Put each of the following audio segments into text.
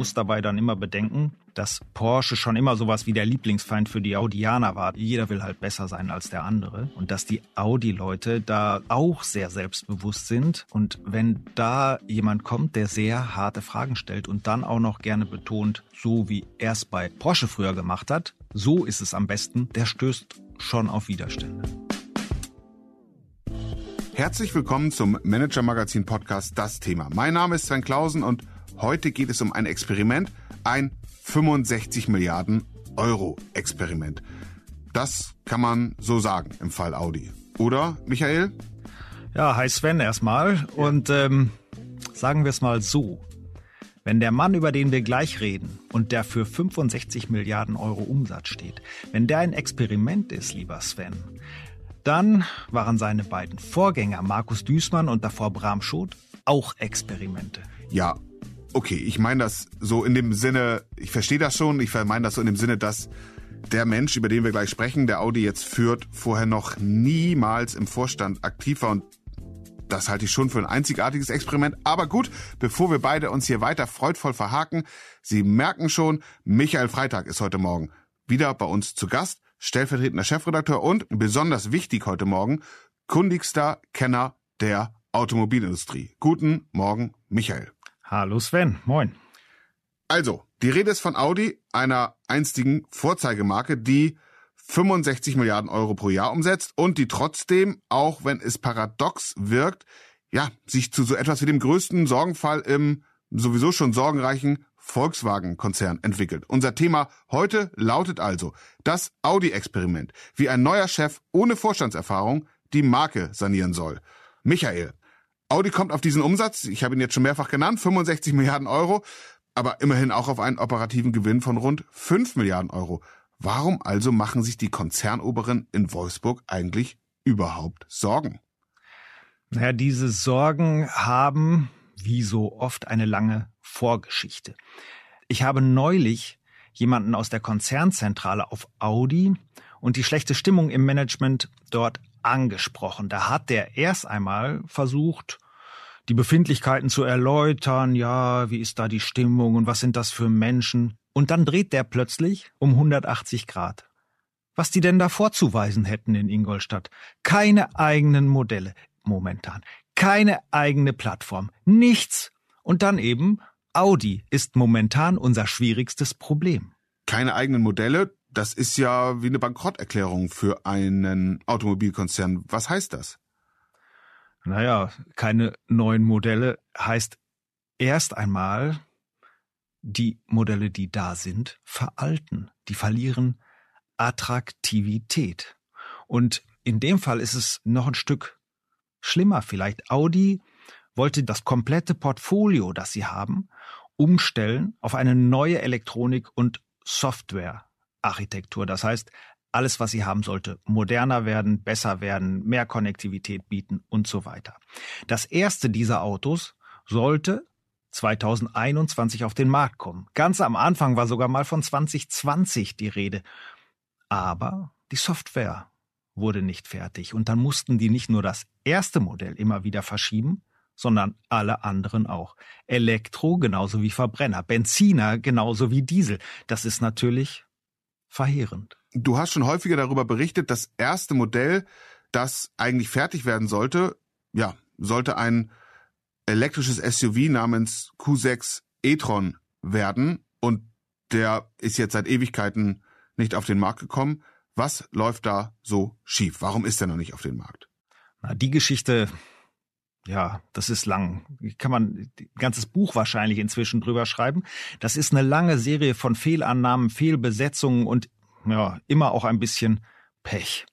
muss dabei dann immer bedenken, dass Porsche schon immer sowas wie der Lieblingsfeind für die Audianer war. Jeder will halt besser sein als der andere. Und dass die Audi-Leute da auch sehr selbstbewusst sind. Und wenn da jemand kommt, der sehr harte Fragen stellt und dann auch noch gerne betont, so wie er es bei Porsche früher gemacht hat, so ist es am besten, der stößt schon auf Widerstände. Herzlich willkommen zum Manager Magazin Podcast Das Thema. Mein Name ist Sven Klausen und Heute geht es um ein Experiment, ein 65 Milliarden Euro Experiment. Das kann man so sagen im Fall Audi. Oder, Michael? Ja, hi Sven erstmal. Und ähm, sagen wir es mal so. Wenn der Mann, über den wir gleich reden und der für 65 Milliarden Euro Umsatz steht, wenn der ein Experiment ist, lieber Sven, dann waren seine beiden Vorgänger Markus Düßmann und davor Bram Schot auch Experimente. Ja, okay, ich meine das so in dem Sinne, ich verstehe das schon, ich meine das so in dem Sinne, dass der Mensch, über den wir gleich sprechen, der Audi jetzt führt, vorher noch niemals im Vorstand aktiv war und das halte ich schon für ein einzigartiges Experiment. Aber gut, bevor wir beide uns hier weiter freudvoll verhaken, Sie merken schon, Michael Freitag ist heute Morgen wieder bei uns zu Gast, stellvertretender Chefredakteur und besonders wichtig heute Morgen, kundigster Kenner der Automobilindustrie. Guten Morgen, Michael. Hallo Sven, moin. Also, die Rede ist von Audi, einer einstigen Vorzeigemarke, die 65 Milliarden Euro pro Jahr umsetzt und die trotzdem, auch wenn es paradox wirkt, ja, sich zu so etwas wie dem größten Sorgenfall im sowieso schon sorgenreichen Volkswagen-Konzern entwickelt. Unser Thema heute lautet also das Audi-Experiment, wie ein neuer Chef ohne Vorstandserfahrung die Marke sanieren soll. Michael, Audi kommt auf diesen Umsatz, ich habe ihn jetzt schon mehrfach genannt, 65 Milliarden Euro, aber immerhin auch auf einen operativen Gewinn von rund 5 Milliarden Euro. Warum also machen sich die Konzernoberen in Wolfsburg eigentlich überhaupt Sorgen? Naja, diese Sorgen haben, wie so oft, eine lange Vorgeschichte. Ich habe neulich jemanden aus der Konzernzentrale auf Audi und die schlechte Stimmung im Management dort angesprochen. Da hat der erst einmal versucht, die Befindlichkeiten zu erläutern. Ja, wie ist da die Stimmung und was sind das für Menschen? Und dann dreht der plötzlich um 180 Grad. Was die denn da vorzuweisen hätten in Ingolstadt? Keine eigenen Modelle momentan. Keine eigene Plattform. Nichts. Und dann eben, Audi ist momentan unser schwierigstes Problem. Keine eigenen Modelle? Das ist ja wie eine Bankrotterklärung für einen Automobilkonzern. Was heißt das? Naja, keine neuen Modelle heißt erst einmal, die Modelle, die da sind, veralten. Die verlieren Attraktivität. Und in dem Fall ist es noch ein Stück schlimmer vielleicht. Audi wollte das komplette Portfolio, das sie haben, umstellen auf eine neue Elektronik und Software. Architektur. Das heißt, alles, was sie haben sollte, moderner werden, besser werden, mehr Konnektivität bieten und so weiter. Das erste dieser Autos sollte 2021 auf den Markt kommen. Ganz am Anfang war sogar mal von 2020 die Rede. Aber die Software wurde nicht fertig und dann mussten die nicht nur das erste Modell immer wieder verschieben, sondern alle anderen auch. Elektro genauso wie Verbrenner, Benziner genauso wie Diesel. Das ist natürlich verheerend. Du hast schon häufiger darüber berichtet, das erste Modell, das eigentlich fertig werden sollte, ja, sollte ein elektrisches SUV namens Q6 e-tron werden und der ist jetzt seit Ewigkeiten nicht auf den Markt gekommen. Was läuft da so schief? Warum ist er noch nicht auf den Markt? Na, die Geschichte ja, das ist lang. Kann man ein ganzes Buch wahrscheinlich inzwischen drüber schreiben. Das ist eine lange Serie von Fehlannahmen, Fehlbesetzungen und ja, immer auch ein bisschen Pech.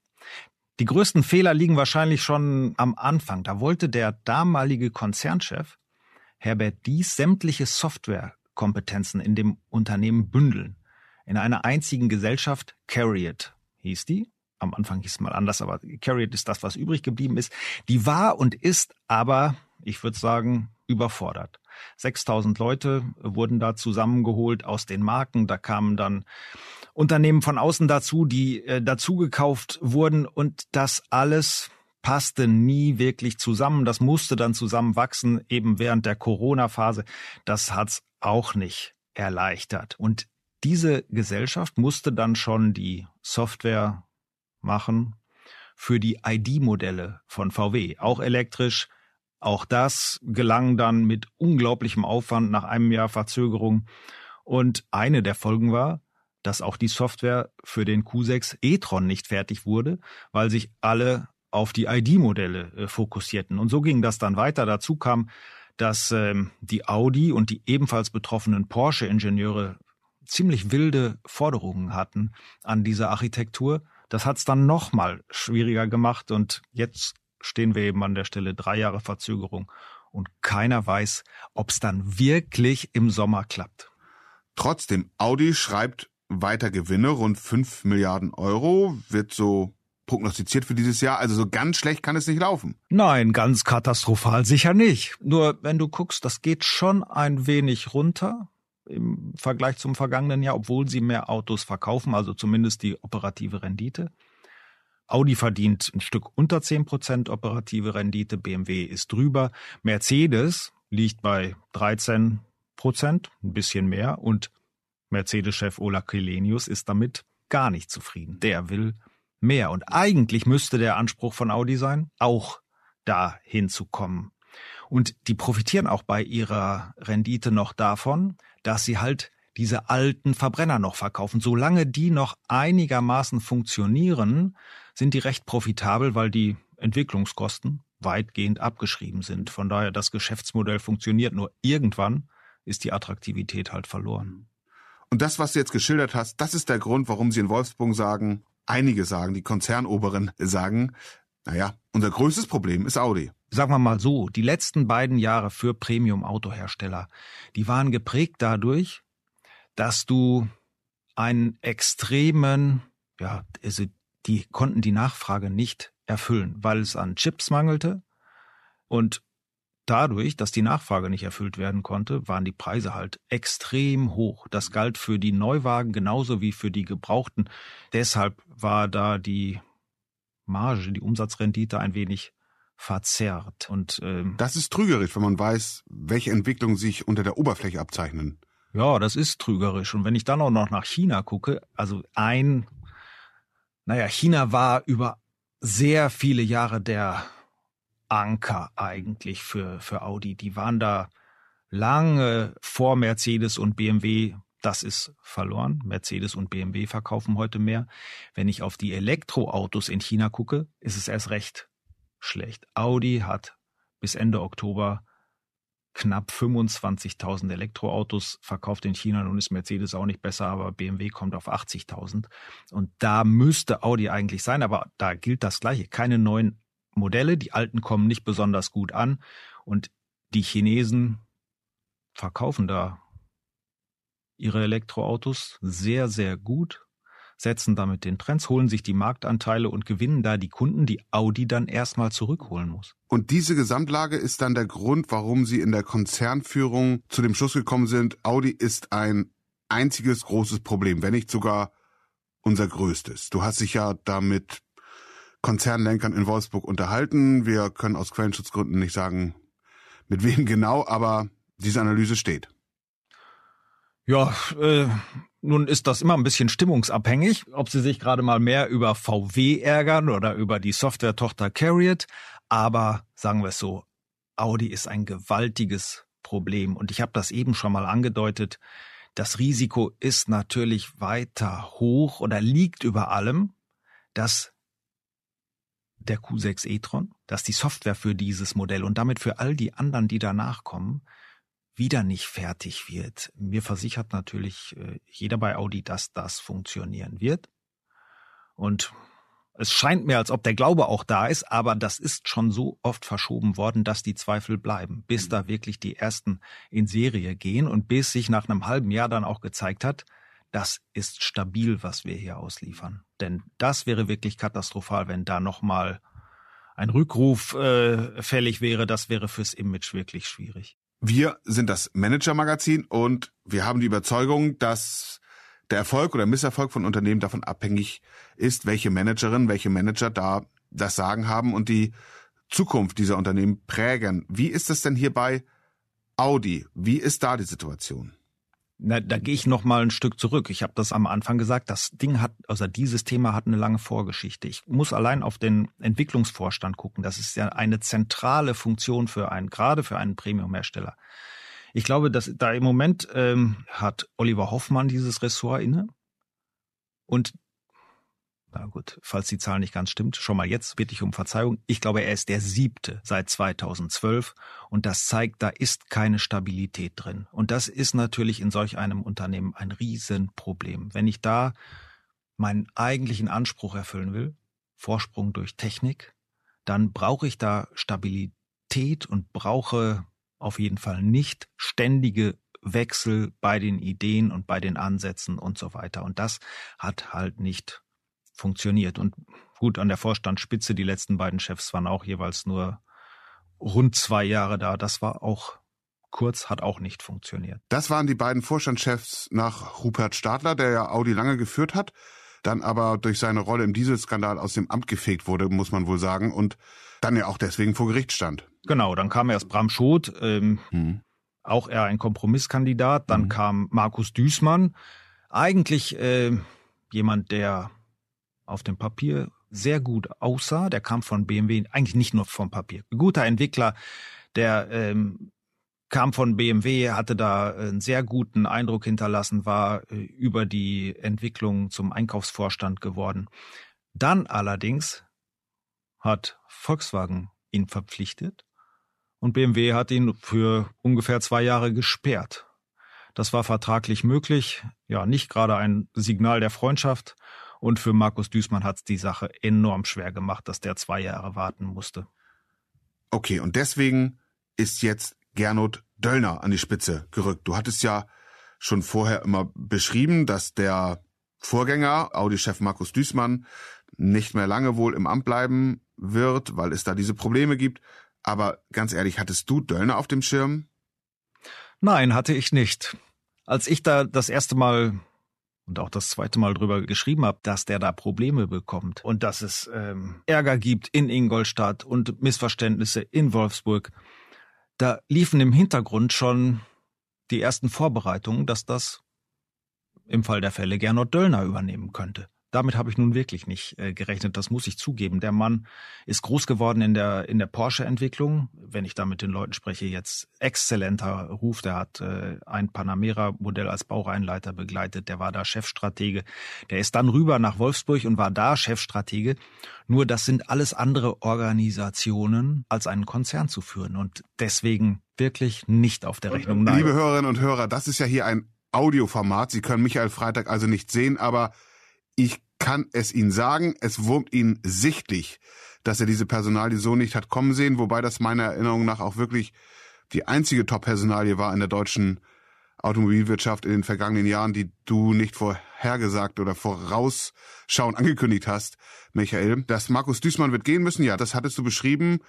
Die größten Fehler liegen wahrscheinlich schon am Anfang. Da wollte der damalige Konzernchef Herbert Dies sämtliche Softwarekompetenzen in dem Unternehmen bündeln. In einer einzigen Gesellschaft, Carriot hieß die, am Anfang hieß es mal anders, aber Carriot ist das, was übrig geblieben ist. Die war und ist aber, ich würde sagen, überfordert. 6000 Leute wurden da zusammengeholt aus den Marken. Da kamen dann Unternehmen von außen dazu, die äh, dazugekauft wurden und das alles passte nie wirklich zusammen. Das musste dann zusammenwachsen, eben während der Corona-Phase. Das hat's auch nicht erleichtert. Und diese Gesellschaft musste dann schon die Software machen für die ID-Modelle von VW, auch elektrisch. Auch das gelang dann mit unglaublichem Aufwand nach einem Jahr Verzögerung. Und eine der Folgen war, dass auch die Software für den Q6 e-tron nicht fertig wurde, weil sich alle auf die ID-Modelle äh, fokussierten. Und so ging das dann weiter. Dazu kam, dass ähm, die Audi und die ebenfalls betroffenen Porsche-Ingenieure ziemlich wilde Forderungen hatten an dieser Architektur. Das hat es dann nochmal schwieriger gemacht und jetzt stehen wir eben an der Stelle drei Jahre Verzögerung und keiner weiß, ob es dann wirklich im Sommer klappt. Trotzdem, Audi schreibt weiter Gewinne, rund 5 Milliarden Euro, wird so prognostiziert für dieses Jahr. Also so ganz schlecht kann es nicht laufen. Nein, ganz katastrophal sicher nicht. Nur wenn du guckst, das geht schon ein wenig runter im Vergleich zum vergangenen Jahr, obwohl sie mehr Autos verkaufen, also zumindest die operative Rendite. Audi verdient ein Stück unter 10 Prozent operative Rendite, BMW ist drüber, Mercedes liegt bei 13 Prozent, ein bisschen mehr und Mercedes-Chef Ola Kelenius ist damit gar nicht zufrieden. Der will mehr und eigentlich müsste der Anspruch von Audi sein, auch da hinzukommen. Und die profitieren auch bei ihrer Rendite noch davon, dass sie halt diese alten Verbrenner noch verkaufen. Solange die noch einigermaßen funktionieren, sind die recht profitabel, weil die Entwicklungskosten weitgehend abgeschrieben sind. Von daher, das Geschäftsmodell funktioniert. Nur irgendwann ist die Attraktivität halt verloren. Und das, was du jetzt geschildert hast, das ist der Grund, warum sie in Wolfsburg sagen, einige sagen, die Konzernoberen sagen, naja, unser größtes Problem ist Audi. Sagen wir mal so, die letzten beiden Jahre für Premium-Autohersteller, die waren geprägt dadurch, dass du einen extremen, ja, also die konnten die Nachfrage nicht erfüllen, weil es an Chips mangelte und dadurch, dass die Nachfrage nicht erfüllt werden konnte, waren die Preise halt extrem hoch. Das galt für die Neuwagen genauso wie für die Gebrauchten. Deshalb war da die Marge, die Umsatzrendite ein wenig verzerrt. Und ähm, das ist trügerisch, wenn man weiß, welche Entwicklungen sich unter der Oberfläche abzeichnen. Ja, das ist trügerisch. Und wenn ich dann auch noch nach China gucke, also ein, naja, China war über sehr viele Jahre der Anker eigentlich für, für Audi. Die waren da lange vor Mercedes und BMW. Das ist verloren. Mercedes und BMW verkaufen heute mehr. Wenn ich auf die Elektroautos in China gucke, ist es erst recht schlecht. Audi hat bis Ende Oktober knapp 25.000 Elektroautos verkauft in China. Nun ist Mercedes auch nicht besser, aber BMW kommt auf 80.000. Und da müsste Audi eigentlich sein, aber da gilt das Gleiche. Keine neuen Modelle, die alten kommen nicht besonders gut an und die Chinesen verkaufen da ihre Elektroautos sehr, sehr gut setzen damit den Trends, holen sich die Marktanteile und gewinnen da die Kunden, die Audi dann erstmal zurückholen muss. Und diese Gesamtlage ist dann der Grund, warum Sie in der Konzernführung zu dem Schluss gekommen sind, Audi ist ein einziges großes Problem, wenn nicht sogar unser größtes. Du hast dich ja damit Konzernlenkern in Wolfsburg unterhalten. Wir können aus Quellenschutzgründen nicht sagen, mit wem genau, aber diese Analyse steht. Ja, äh, nun ist das immer ein bisschen stimmungsabhängig, ob Sie sich gerade mal mehr über VW ärgern oder über die Software-Tochter Carriot. Aber sagen wir es so, Audi ist ein gewaltiges Problem. Und ich habe das eben schon mal angedeutet. Das Risiko ist natürlich weiter hoch oder liegt über allem, dass der Q6 e-tron, dass die Software für dieses Modell und damit für all die anderen, die danach kommen, wieder nicht fertig wird. Mir versichert natürlich äh, jeder bei Audi, dass das funktionieren wird. Und es scheint mir, als ob der Glaube auch da ist, aber das ist schon so oft verschoben worden, dass die Zweifel bleiben, bis mhm. da wirklich die ersten in Serie gehen und bis sich nach einem halben Jahr dann auch gezeigt hat, das ist stabil, was wir hier ausliefern. Denn das wäre wirklich katastrophal, wenn da nochmal ein Rückruf äh, fällig wäre. Das wäre fürs Image wirklich schwierig. Wir sind das Manager-Magazin und wir haben die Überzeugung, dass der Erfolg oder Misserfolg von Unternehmen davon abhängig ist, welche Managerin, welche Manager da das Sagen haben und die Zukunft dieser Unternehmen prägen. Wie ist das denn hier bei Audi? Wie ist da die Situation? Na, da gehe ich noch mal ein Stück zurück. Ich habe das am Anfang gesagt. Das Ding hat, also dieses Thema hat eine lange Vorgeschichte. Ich muss allein auf den Entwicklungsvorstand gucken. Das ist ja eine zentrale Funktion für einen, gerade für einen Premium-Hersteller. Ich glaube, dass da im Moment ähm, hat Oliver Hoffmann dieses Ressort inne. Und na gut, falls die Zahl nicht ganz stimmt, schon mal jetzt bitte ich um Verzeihung. Ich glaube, er ist der siebte seit 2012 und das zeigt, da ist keine Stabilität drin. Und das ist natürlich in solch einem Unternehmen ein Riesenproblem. Wenn ich da meinen eigentlichen Anspruch erfüllen will, Vorsprung durch Technik, dann brauche ich da Stabilität und brauche auf jeden Fall nicht ständige Wechsel bei den Ideen und bei den Ansätzen und so weiter. Und das hat halt nicht funktioniert. Und gut, an der Vorstandsspitze, die letzten beiden Chefs waren auch jeweils nur rund zwei Jahre da. Das war auch kurz, hat auch nicht funktioniert. Das waren die beiden Vorstandschefs nach Rupert Stadler, der ja Audi lange geführt hat, dann aber durch seine Rolle im Dieselskandal aus dem Amt gefegt wurde, muss man wohl sagen, und dann ja auch deswegen vor Gericht stand. Genau, dann kam erst Bram Schot, ähm, hm. auch er ein Kompromisskandidat, dann hm. kam Markus Düßmann, eigentlich äh, jemand, der auf dem Papier sehr gut aussah. Der kam von BMW, eigentlich nicht nur vom Papier. Ein guter Entwickler, der ähm, kam von BMW, hatte da einen sehr guten Eindruck hinterlassen, war äh, über die Entwicklung zum Einkaufsvorstand geworden. Dann allerdings hat Volkswagen ihn verpflichtet und BMW hat ihn für ungefähr zwei Jahre gesperrt. Das war vertraglich möglich, ja, nicht gerade ein Signal der Freundschaft. Und für Markus Düßmann hat es die Sache enorm schwer gemacht, dass der zwei Jahre warten musste. Okay, und deswegen ist jetzt Gernot Döllner an die Spitze gerückt. Du hattest ja schon vorher immer beschrieben, dass der Vorgänger, Audi-Chef Markus Düßmann, nicht mehr lange wohl im Amt bleiben wird, weil es da diese Probleme gibt. Aber ganz ehrlich, hattest du Döllner auf dem Schirm? Nein, hatte ich nicht. Als ich da das erste Mal und auch das zweite Mal drüber geschrieben habe, dass der da Probleme bekommt und dass es ähm, Ärger gibt in Ingolstadt und Missverständnisse in Wolfsburg. Da liefen im Hintergrund schon die ersten Vorbereitungen, dass das im Fall der Fälle Gernot Döllner übernehmen könnte damit habe ich nun wirklich nicht äh, gerechnet. Das muss ich zugeben. Der Mann ist groß geworden in der in der Porsche-Entwicklung. Wenn ich da mit den Leuten spreche, jetzt exzellenter Ruf. Der hat äh, ein Panamera-Modell als Baureihenleiter begleitet. Der war da Chefstratege. Der ist dann rüber nach Wolfsburg und war da Chefstratege. Nur das sind alles andere Organisationen, als einen Konzern zu führen. Und deswegen wirklich nicht auf der Rechnung. Nein. Liebe Hörerinnen und Hörer, das ist ja hier ein Audioformat. Sie können Michael Freitag also nicht sehen, aber ich kann es Ihnen sagen, es wurmt ihn sichtlich, dass er diese Personalie so nicht hat kommen sehen, wobei das meiner Erinnerung nach auch wirklich die einzige Top-Personalie war in der deutschen Automobilwirtschaft in den vergangenen Jahren, die du nicht vorhergesagt oder vorausschauend angekündigt hast, Michael. Dass Markus Düßmann wird gehen müssen, ja, das hattest du beschrieben,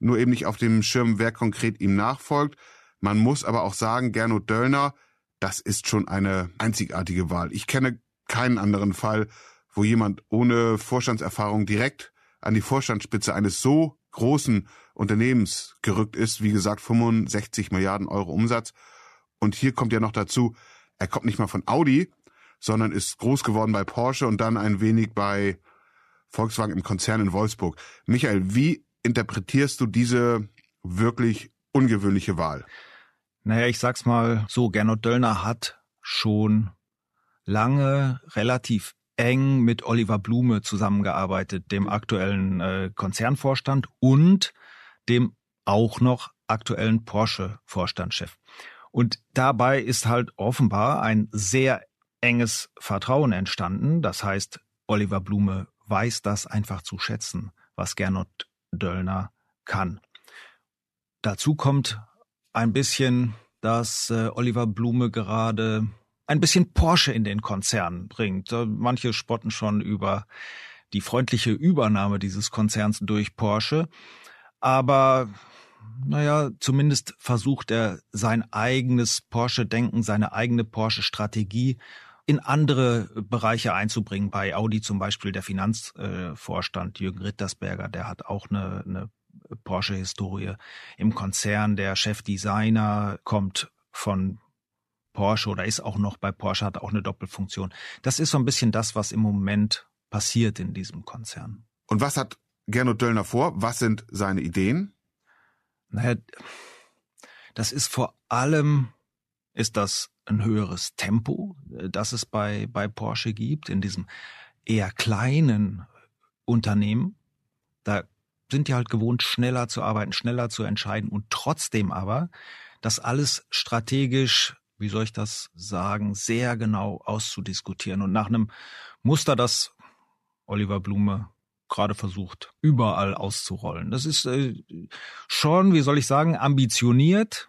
nur eben nicht auf dem Schirm, wer konkret ihm nachfolgt. Man muss aber auch sagen, Gernot Döllner, das ist schon eine einzigartige Wahl. Ich kenne keinen anderen Fall, wo jemand ohne Vorstandserfahrung direkt an die Vorstandsspitze eines so großen Unternehmens gerückt ist. Wie gesagt, 65 Milliarden Euro Umsatz. Und hier kommt ja noch dazu, er kommt nicht mal von Audi, sondern ist groß geworden bei Porsche und dann ein wenig bei Volkswagen im Konzern in Wolfsburg. Michael, wie interpretierst du diese wirklich ungewöhnliche Wahl? Naja, ich sag's mal so, Gernot Döllner hat schon lange relativ eng mit Oliver Blume zusammengearbeitet, dem aktuellen äh, Konzernvorstand und dem auch noch aktuellen Porsche-Vorstandschef. Und dabei ist halt offenbar ein sehr enges Vertrauen entstanden. Das heißt, Oliver Blume weiß das einfach zu schätzen, was Gernot Döllner kann. Dazu kommt ein bisschen, dass äh, Oliver Blume gerade ein bisschen Porsche in den Konzern bringt. Manche spotten schon über die freundliche Übernahme dieses Konzerns durch Porsche. Aber naja, zumindest versucht er sein eigenes Porsche-Denken, seine eigene Porsche-Strategie in andere Bereiche einzubringen. Bei Audi zum Beispiel der Finanzvorstand Jürgen Rittersberger, der hat auch eine, eine Porsche-Historie. Im Konzern der Chefdesigner kommt von Porsche oder ist auch noch bei Porsche, hat auch eine Doppelfunktion. Das ist so ein bisschen das, was im Moment passiert in diesem Konzern. Und was hat Gernot Döllner vor? Was sind seine Ideen? Naja, das ist vor allem, ist das ein höheres Tempo, äh, das es bei, bei Porsche gibt, in diesem eher kleinen Unternehmen. Da sind die halt gewohnt, schneller zu arbeiten, schneller zu entscheiden und trotzdem aber das alles strategisch, wie soll ich das sagen, sehr genau auszudiskutieren und nach einem Muster, das Oliver Blume gerade versucht, überall auszurollen. Das ist äh, schon, wie soll ich sagen, ambitioniert,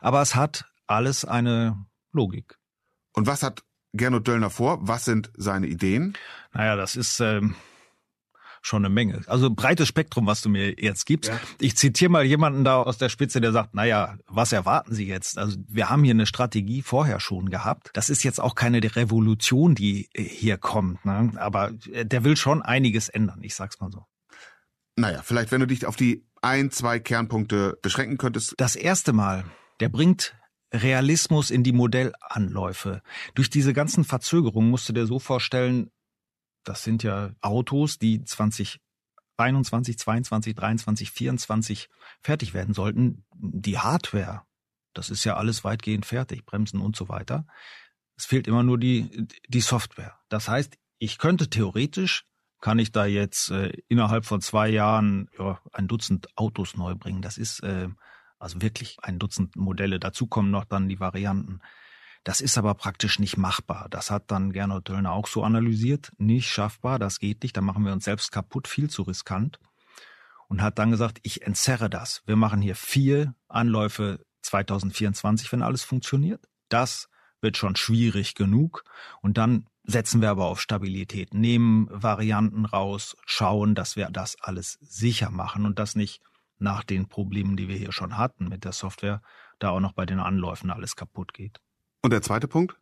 aber es hat alles eine Logik. Und was hat Gernot Döllner vor? Was sind seine Ideen? Naja, das ist ähm, schon eine Menge. Also breites Spektrum, was du mir jetzt gibst. Ja. Ich zitiere mal jemanden da aus der Spitze, der sagt, naja, was erwarten Sie jetzt? Also wir haben hier eine Strategie vorher schon gehabt. Das ist jetzt auch keine Revolution, die hier kommt. Ne? Aber der will schon einiges ändern, ich sag's mal so. Naja, vielleicht wenn du dich auf die ein, zwei Kernpunkte beschränken könntest. Das erste Mal, der bringt Realismus in die Modellanläufe. Durch diese ganzen Verzögerungen musst du dir so vorstellen, das sind ja Autos, die 2021, 22, 23, 24 fertig werden sollten. Die Hardware, das ist ja alles weitgehend fertig, Bremsen und so weiter. Es fehlt immer nur die, die Software. Das heißt, ich könnte theoretisch, kann ich da jetzt äh, innerhalb von zwei Jahren ja, ein Dutzend Autos neu bringen. Das ist äh, also wirklich ein Dutzend Modelle. Dazu kommen noch dann die Varianten. Das ist aber praktisch nicht machbar. Das hat dann Gernot Döllner auch so analysiert. Nicht schaffbar, das geht nicht, da machen wir uns selbst kaputt, viel zu riskant. Und hat dann gesagt, ich entzerre das. Wir machen hier vier Anläufe 2024, wenn alles funktioniert. Das wird schon schwierig genug. Und dann setzen wir aber auf Stabilität, nehmen Varianten raus, schauen, dass wir das alles sicher machen und das nicht nach den Problemen, die wir hier schon hatten mit der Software, da auch noch bei den Anläufen alles kaputt geht. Und der zweite Punkt?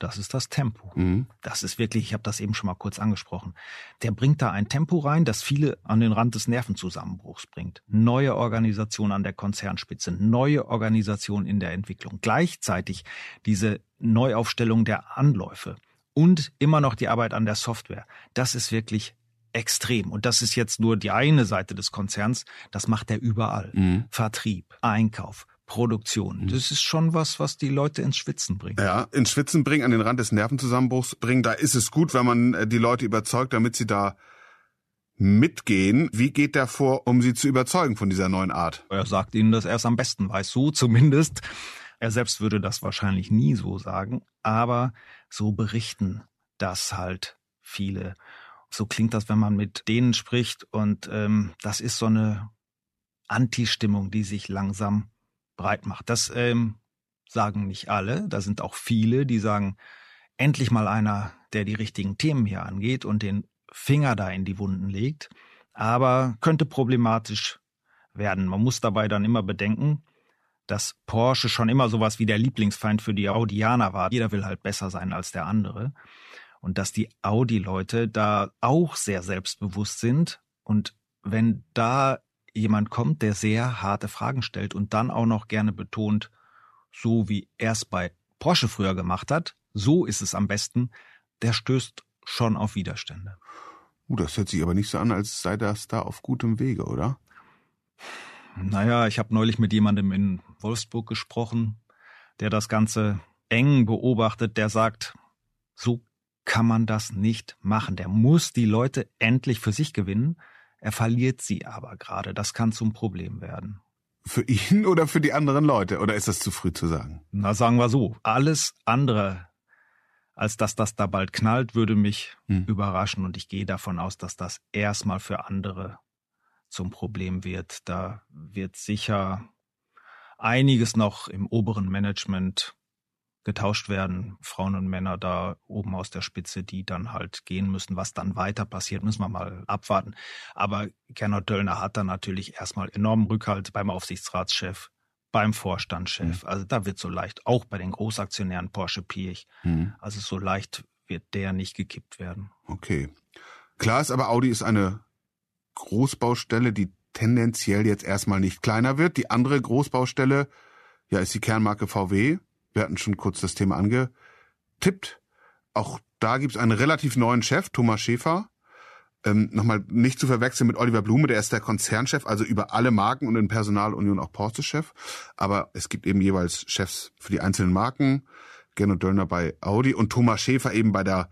Das ist das Tempo. Mhm. Das ist wirklich, ich habe das eben schon mal kurz angesprochen. Der bringt da ein Tempo rein, das viele an den Rand des Nervenzusammenbruchs bringt. Neue Organisation an der Konzernspitze, neue Organisation in der Entwicklung. Gleichzeitig diese Neuaufstellung der Anläufe und immer noch die Arbeit an der Software. Das ist wirklich extrem. Und das ist jetzt nur die eine Seite des Konzerns. Das macht er überall. Mhm. Vertrieb, Einkauf, Produktion. Mhm. Das ist schon was, was die Leute ins Schwitzen bringt. Ja, ins Schwitzen bringen, an den Rand des Nervenzusammenbruchs bringen. Da ist es gut, wenn man äh, die Leute überzeugt, damit sie da mitgehen. Wie geht der vor, um sie zu überzeugen von dieser neuen Art? Er sagt ihnen, dass er es am besten weiß. So zumindest. Er selbst würde das wahrscheinlich nie so sagen. Aber so berichten das halt viele. So klingt das, wenn man mit denen spricht. Und ähm, das ist so eine Anti-Stimmung, die sich langsam breit macht. Das ähm, sagen nicht alle. Da sind auch viele, die sagen, endlich mal einer, der die richtigen Themen hier angeht und den Finger da in die Wunden legt. Aber könnte problematisch werden. Man muss dabei dann immer bedenken, dass Porsche schon immer sowas wie der Lieblingsfeind für die Audianer war. Jeder will halt besser sein als der andere. Und dass die Audi-Leute da auch sehr selbstbewusst sind. Und wenn da jemand kommt, der sehr harte Fragen stellt und dann auch noch gerne betont, so wie er es bei Porsche früher gemacht hat, so ist es am besten, der stößt schon auf Widerstände. Uh, das hört sich aber nicht so an, als sei das da auf gutem Wege, oder? Naja, ich habe neulich mit jemandem in Wolfsburg gesprochen, der das Ganze eng beobachtet, der sagt, so kann man das nicht machen. Der muss die Leute endlich für sich gewinnen, er verliert sie aber gerade. Das kann zum Problem werden. Für ihn oder für die anderen Leute? Oder ist das zu früh zu sagen? Na, sagen wir so. Alles andere, als dass das da bald knallt, würde mich hm. überraschen. Und ich gehe davon aus, dass das erstmal für andere zum Problem wird. Da wird sicher einiges noch im oberen Management getauscht werden, Frauen und Männer da oben aus der Spitze, die dann halt gehen müssen. Was dann weiter passiert, müssen wir mal abwarten. Aber Gernot Döllner hat dann natürlich erstmal enormen Rückhalt beim Aufsichtsratschef beim Vorstandschef. Mhm. Also da wird so leicht, auch bei den Großaktionären Porsche Piech, mhm. also so leicht wird der nicht gekippt werden. Okay. Klar ist aber, Audi ist eine Großbaustelle, die tendenziell jetzt erstmal nicht kleiner wird. Die andere Großbaustelle, ja, ist die Kernmarke VW. Wir hatten schon kurz das Thema angetippt. Auch da gibt's einen relativ neuen Chef, Thomas Schäfer. Ähm, Nochmal nicht zu verwechseln mit Oliver Blume, der ist der Konzernchef, also über alle Marken und in Personalunion auch Porsche-Chef. Aber es gibt eben jeweils Chefs für die einzelnen Marken. Gernot Döllner bei Audi und Thomas Schäfer eben bei der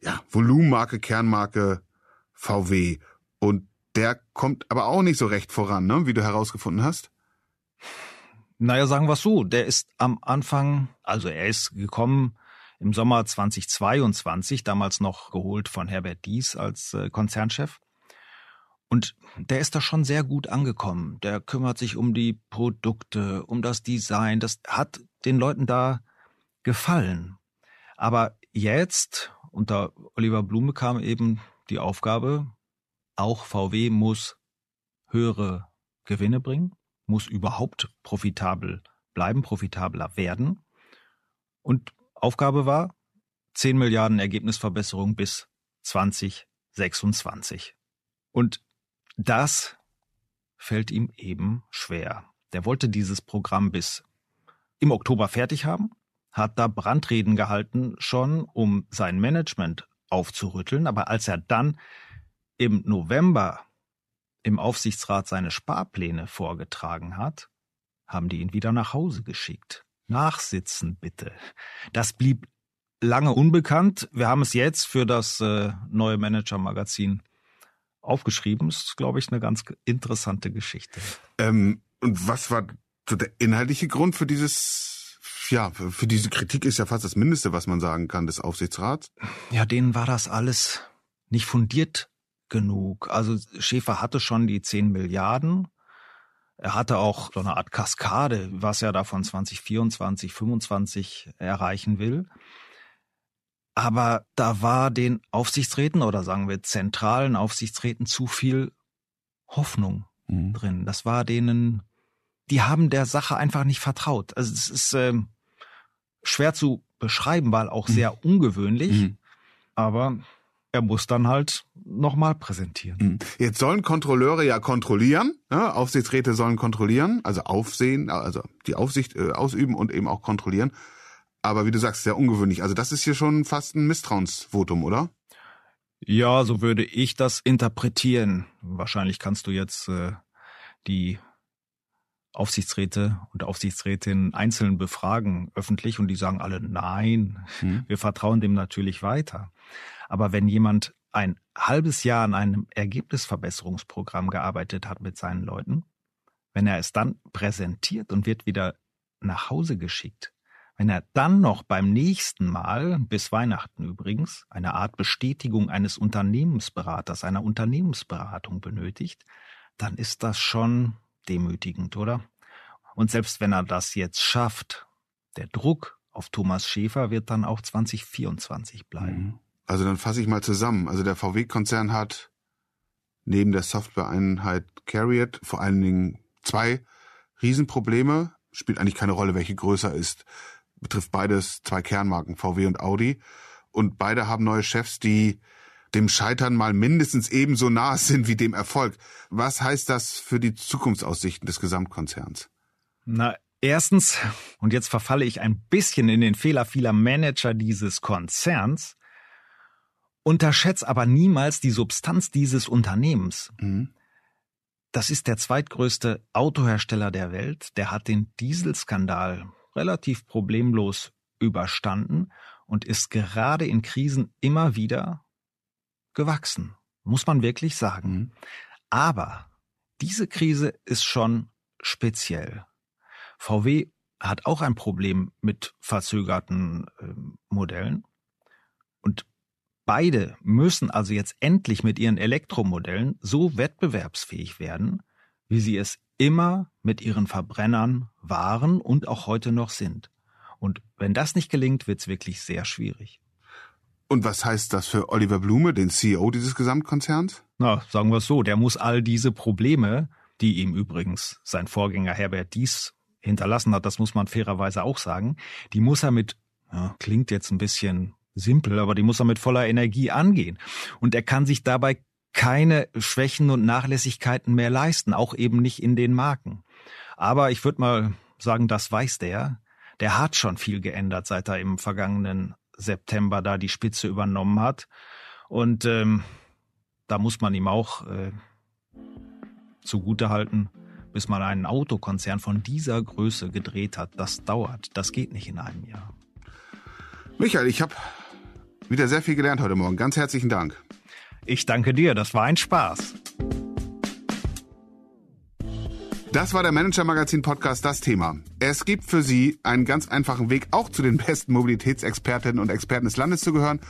ja, Volumenmarke, Kernmarke VW. Und der kommt aber auch nicht so recht voran, ne? wie du herausgefunden hast. Naja, sagen wir so, der ist am Anfang, also er ist gekommen im Sommer 2022, damals noch geholt von Herbert Dies als äh, Konzernchef. Und der ist da schon sehr gut angekommen. Der kümmert sich um die Produkte, um das Design. Das hat den Leuten da gefallen. Aber jetzt, unter Oliver Blume kam eben die Aufgabe, auch VW muss höhere Gewinne bringen, muss überhaupt profitabel bleiben, profitabler werden. Und Aufgabe war 10 Milliarden Ergebnisverbesserung bis 2026. Und das fällt ihm eben schwer. Der wollte dieses Programm bis im Oktober fertig haben, hat da Brandreden gehalten schon, um sein Management aufzurütteln, aber als er dann im November im Aufsichtsrat seine Sparpläne vorgetragen hat, haben die ihn wieder nach Hause geschickt. Nachsitzen bitte. Das blieb lange unbekannt. Wir haben es jetzt für das äh, neue Manager-Magazin aufgeschrieben. Das ist, glaube ich, eine ganz interessante Geschichte. Ähm, und was war so der inhaltliche Grund für dieses, ja, für diese Kritik ist ja fast das Mindeste, was man sagen kann, des Aufsichtsrats? Ja, denen war das alles nicht fundiert genug. Also Schäfer hatte schon die 10 Milliarden. Er hatte auch so eine Art Kaskade, was er da von 2024, 25 erreichen will. Aber da war den Aufsichtsräten oder sagen wir zentralen Aufsichtsräten zu viel Hoffnung mhm. drin. Das war denen, die haben der Sache einfach nicht vertraut. Also es ist äh, schwer zu beschreiben, weil auch mhm. sehr ungewöhnlich. Mhm. Aber er muss dann halt nochmal präsentieren. Hm. Jetzt sollen Kontrolleure ja kontrollieren, ja, Aufsichtsräte sollen kontrollieren, also aufsehen, also die Aufsicht äh, ausüben und eben auch kontrollieren. Aber wie du sagst, sehr ungewöhnlich. Also das ist hier schon fast ein Misstrauensvotum, oder? Ja, so würde ich das interpretieren. Wahrscheinlich kannst du jetzt äh, die Aufsichtsräte und Aufsichtsrätinnen einzeln befragen öffentlich und die sagen alle nein, hm. wir vertrauen dem natürlich weiter. Aber wenn jemand ein halbes Jahr an einem Ergebnisverbesserungsprogramm gearbeitet hat mit seinen Leuten, wenn er es dann präsentiert und wird wieder nach Hause geschickt, wenn er dann noch beim nächsten Mal, bis Weihnachten übrigens, eine Art Bestätigung eines Unternehmensberaters, einer Unternehmensberatung benötigt, dann ist das schon demütigend, oder? Und selbst wenn er das jetzt schafft, der Druck auf Thomas Schäfer wird dann auch 2024 bleiben. Mhm. Also dann fasse ich mal zusammen. Also der VW-Konzern hat neben der Software-Einheit Carriot vor allen Dingen zwei Riesenprobleme. Spielt eigentlich keine Rolle, welche größer ist. Betrifft beides zwei Kernmarken, VW und Audi. Und beide haben neue Chefs, die dem Scheitern mal mindestens ebenso nahe sind wie dem Erfolg. Was heißt das für die Zukunftsaussichten des Gesamtkonzerns? Na, erstens, und jetzt verfalle ich ein bisschen in den Fehler vieler Manager dieses Konzerns, Unterschätz aber niemals die Substanz dieses Unternehmens. Mhm. Das ist der zweitgrößte Autohersteller der Welt. Der hat den Dieselskandal relativ problemlos überstanden und ist gerade in Krisen immer wieder gewachsen. Muss man wirklich sagen. Mhm. Aber diese Krise ist schon speziell. VW hat auch ein Problem mit verzögerten äh, Modellen. Und Beide müssen also jetzt endlich mit ihren Elektromodellen so wettbewerbsfähig werden, wie sie es immer mit ihren Verbrennern waren und auch heute noch sind. Und wenn das nicht gelingt, wird es wirklich sehr schwierig. Und was heißt das für Oliver Blume, den CEO dieses Gesamtkonzerns? Na, sagen wir es so, der muss all diese Probleme, die ihm übrigens sein Vorgänger Herbert Dies hinterlassen hat, das muss man fairerweise auch sagen, die muss er mit, ja, klingt jetzt ein bisschen simpel, aber die muss er mit voller Energie angehen. Und er kann sich dabei keine Schwächen und Nachlässigkeiten mehr leisten, auch eben nicht in den Marken. Aber ich würde mal sagen, das weiß der. Der hat schon viel geändert, seit er im vergangenen September da die Spitze übernommen hat. Und ähm, da muss man ihm auch äh, zugutehalten, bis man einen Autokonzern von dieser Größe gedreht hat. Das dauert. Das geht nicht in einem Jahr. Michael, ich habe wieder sehr viel gelernt heute Morgen. Ganz herzlichen Dank. Ich danke dir. Das war ein Spaß. Das war der Manager Magazin Podcast Das Thema. Es gibt für Sie einen ganz einfachen Weg, auch zu den besten Mobilitätsexpertinnen und Experten des Landes zu gehören.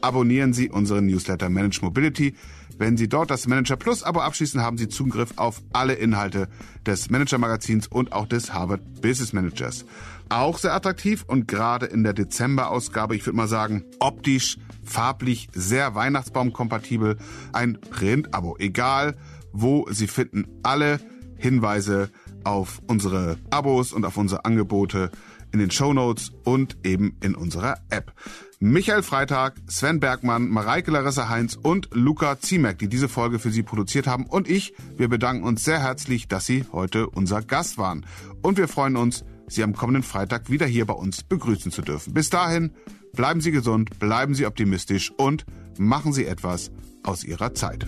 Abonnieren Sie unseren Newsletter Manage Mobility. Wenn Sie dort das Manager Plus Abo abschließen, haben Sie Zugriff auf alle Inhalte des Manager Magazins und auch des Harvard Business Managers. Auch sehr attraktiv und gerade in der Dezember-Ausgabe, ich würde mal sagen, optisch, farblich sehr Weihnachtsbaum-kompatibel. Ein Print-Abo. Egal wo, Sie finden alle Hinweise auf unsere Abos und auf unsere Angebote in den Show Notes und eben in unserer App. Michael Freitag, Sven Bergmann, Mareike Larissa Heinz und Luca Ziemek, die diese Folge für Sie produziert haben. Und ich, wir bedanken uns sehr herzlich, dass Sie heute unser Gast waren. Und wir freuen uns, Sie am kommenden Freitag wieder hier bei uns begrüßen zu dürfen. Bis dahin, bleiben Sie gesund, bleiben Sie optimistisch und machen Sie etwas aus Ihrer Zeit.